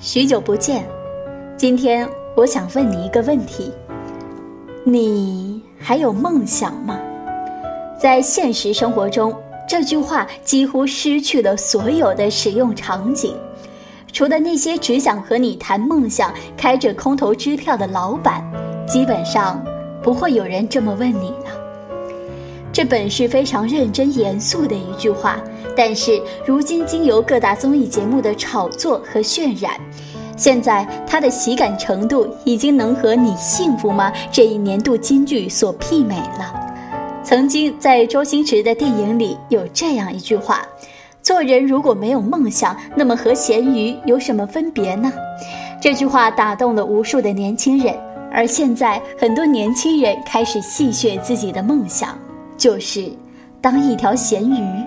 许久不见，今天我想问你一个问题：你还有梦想吗？在现实生活中，这句话几乎失去了所有的使用场景，除了那些只想和你谈梦想、开着空头支票的老板，基本上不会有人这么问你了。这本是非常认真严肃的一句话，但是如今经由各大综艺节目的炒作和渲染，现在它的喜感程度已经能和“你幸福吗”这一年度金句所媲美了。曾经在周星驰的电影里有这样一句话：“做人如果没有梦想，那么和咸鱼有什么分别呢？”这句话打动了无数的年轻人，而现在很多年轻人开始戏谑自己的梦想。就是当一条咸鱼。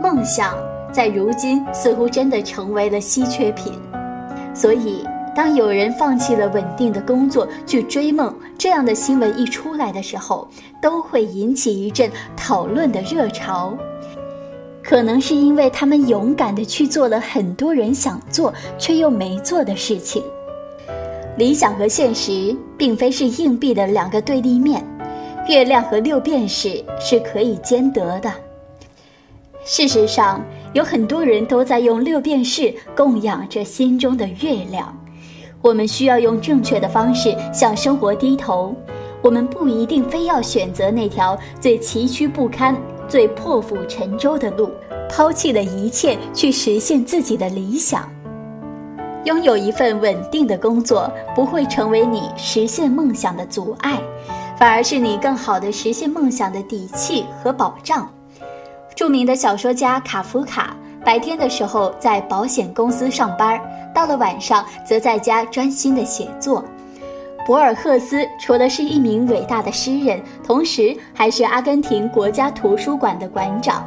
梦想在如今似乎真的成为了稀缺品，所以当有人放弃了稳定的工作去追梦，这样的新闻一出来的时候，都会引起一阵讨论的热潮。可能是因为他们勇敢的去做了很多人想做却又没做的事情。理想和现实并非是硬币的两个对立面。月亮和六便士是可以兼得的。事实上，有很多人都在用六便士供养着心中的月亮。我们需要用正确的方式向生活低头。我们不一定非要选择那条最崎岖不堪、最破釜沉舟的路，抛弃了一切去实现自己的理想。拥有一份稳定的工作不会成为你实现梦想的阻碍。反而是你更好的实现梦想的底气和保障。著名的小说家卡夫卡，白天的时候在保险公司上班，到了晚上则在家专心的写作。博尔赫斯除了是一名伟大的诗人，同时还是阿根廷国家图书馆的馆长。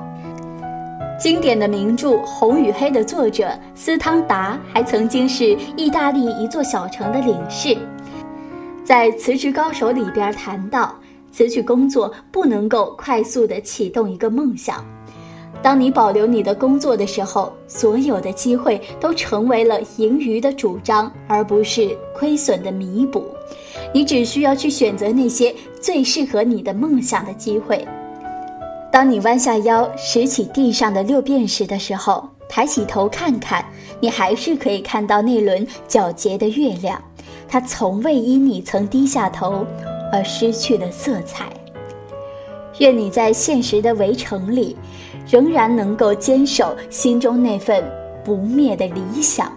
经典的名著《红与黑》的作者斯汤达，还曾经是意大利一座小城的领事。在《辞职高手》里边谈到，辞去工作不能够快速的启动一个梦想。当你保留你的工作的时候，所有的机会都成为了盈余的主张，而不是亏损的弥补。你只需要去选择那些最适合你的梦想的机会。当你弯下腰拾起地上的六便士的时候，抬起头看看，你还是可以看到那轮皎洁的月亮。它从未因你曾低下头而失去了色彩。愿你在现实的围城里，仍然能够坚守心中那份不灭的理想。